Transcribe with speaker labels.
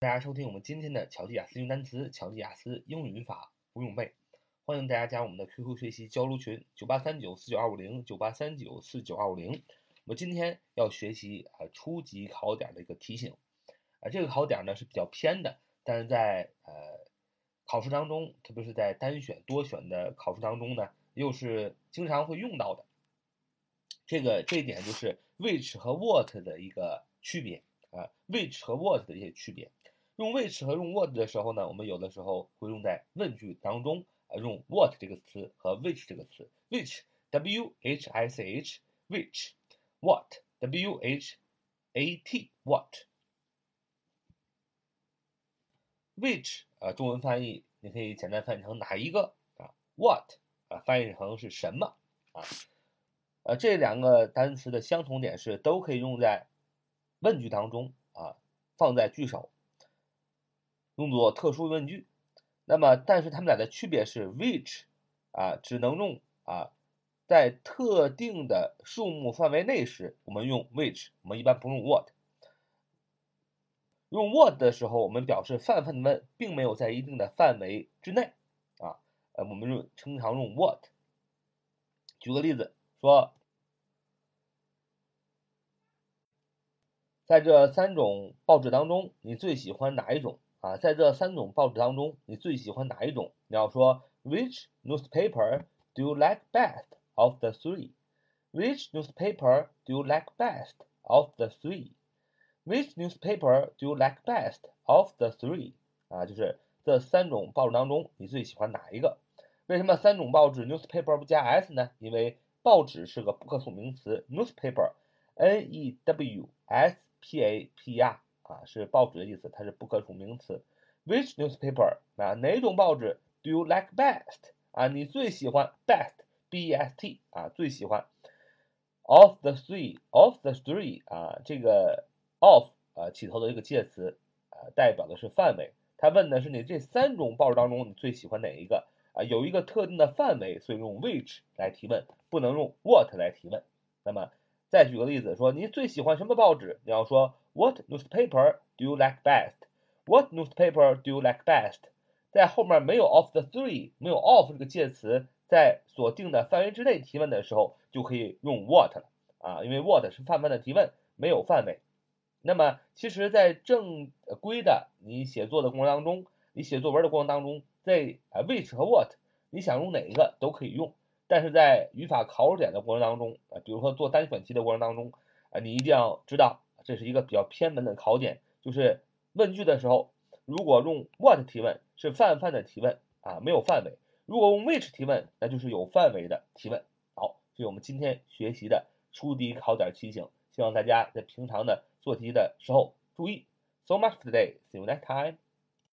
Speaker 1: 大家收听我们今天的巧记雅思英语单词、巧记雅思英语语法不用背，欢迎大家加入我们的 QQ 学习交流群：九八三九四九二五零九八三九四九二五零。我们今天要学习啊初级考点的一个题型，啊这个考点呢是比较偏的，但是在呃考试当中，特别是在单选、多选的考试当中呢，又是经常会用到的。这个这一点就是 which 和 what 的一个区别啊，which 和 what 的一些区别。用 which 和用 what 的时候呢，我们有的时候会用在问句当中，啊，用 what 这个词和 which 这个词，which w h i c h which what w h a t what which 啊，中文翻译你可以简单翻译成哪一个啊，what 啊，翻译成是什么啊，呃，这两个单词的相同点是都可以用在问句当中啊，放在句首。用作特殊疑问句，那么但是它们俩的区别是，which 啊只能用啊在特定的数目范围内时，我们用 which，我们一般不用 what。用 what 的时候，我们表示泛泛的问，并没有在一定的范围之内啊，呃，我们用经常用 what。举个例子说，在这三种报纸当中，你最喜欢哪一种？啊，在这三种报纸当中，你最喜欢哪一种？你要说 Which newspaper do you like best of the three? Which newspaper do you like best of the three? Which newspaper do you like best of the three? 啊，就是这三种报纸当中，你最喜欢哪一个？为什么三种报纸 newspaper 不加 s 呢？因为报纸是个不可数名词，newspaper，n e w s p a p e r。 啊，是报纸的意思，它是不可数名词。Which newspaper 啊，哪种报纸？Do you like best 啊？你最喜欢 best，b e s t 啊，最喜欢。Of the three，of the three 啊，这个 of 啊起头的一个介词啊，代表的是范围。他问的是你这三种报纸当中，你最喜欢哪一个啊？有一个特定的范围，所以用 which 来提问，不能用 what 来提问。那么再举个例子，说你最喜欢什么报纸？你要说。What newspaper do you like best? What newspaper do you like best? 在后面没有 of the three，没有 of 这个介词，在锁定的范围之内提问的时候，就可以用 what 了啊，因为 what 是泛泛的提问，没有范围。那么，其实，在正规的你写作的过程当中，你写作文的过程当中，在 which 和 what，你想用哪一个都可以用。但是在语法考点的过程当中啊，比如说做单选题的过程当中啊，你一定要知道。这是一个比较偏门的考点，就是问句的时候，如果用 what 提问是泛泛的提问啊，没有范围；如果用 which 提问，那就是有范围的提问。好，这是我们今天学习的出题考点提醒，希望大家在平常的做题的时候注意。So much today. See you next time.